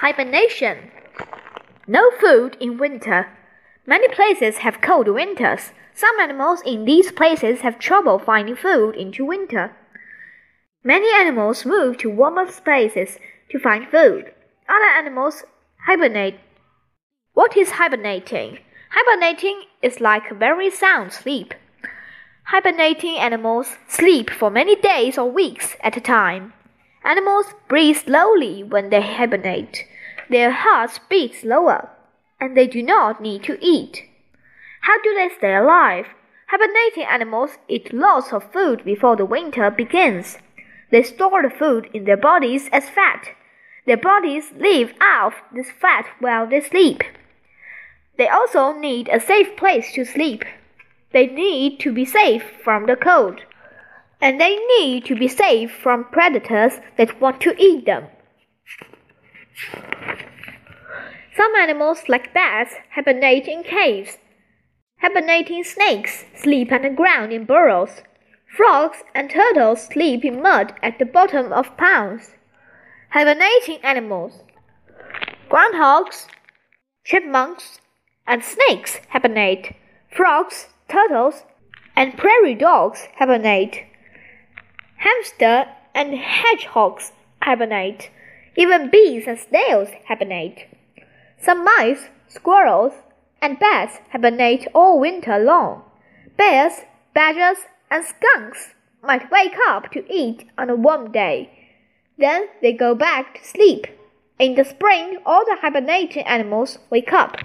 Hibernation. No food in winter. Many places have cold winters. Some animals in these places have trouble finding food into winter. Many animals move to warmer places to find food. Other animals hibernate. What is hibernating? Hibernating is like a very sound sleep. Hibernating animals sleep for many days or weeks at a time. Animals breathe slowly when they hibernate. Their hearts beat slower, and they do not need to eat. How do they stay alive? Hibernating animals eat lots of food before the winter begins. They store the food in their bodies as fat. Their bodies live off this fat while they sleep. They also need a safe place to sleep. They need to be safe from the cold. And they need to be safe from predators that want to eat them. Some animals, like bats, hibernate in caves. Hibernating snakes sleep underground in burrows. Frogs and turtles sleep in mud at the bottom of ponds. Hibernating animals. Groundhogs, chipmunks, and snakes hibernate. Frogs, turtles, and prairie dogs hibernate. Hamster and hedgehogs hibernate. Even bees and snails hibernate. Some mice, squirrels, and bats hibernate all winter long. Bears, badgers, and skunks might wake up to eat on a warm day. Then they go back to sleep. In the spring, all the hibernating animals wake up.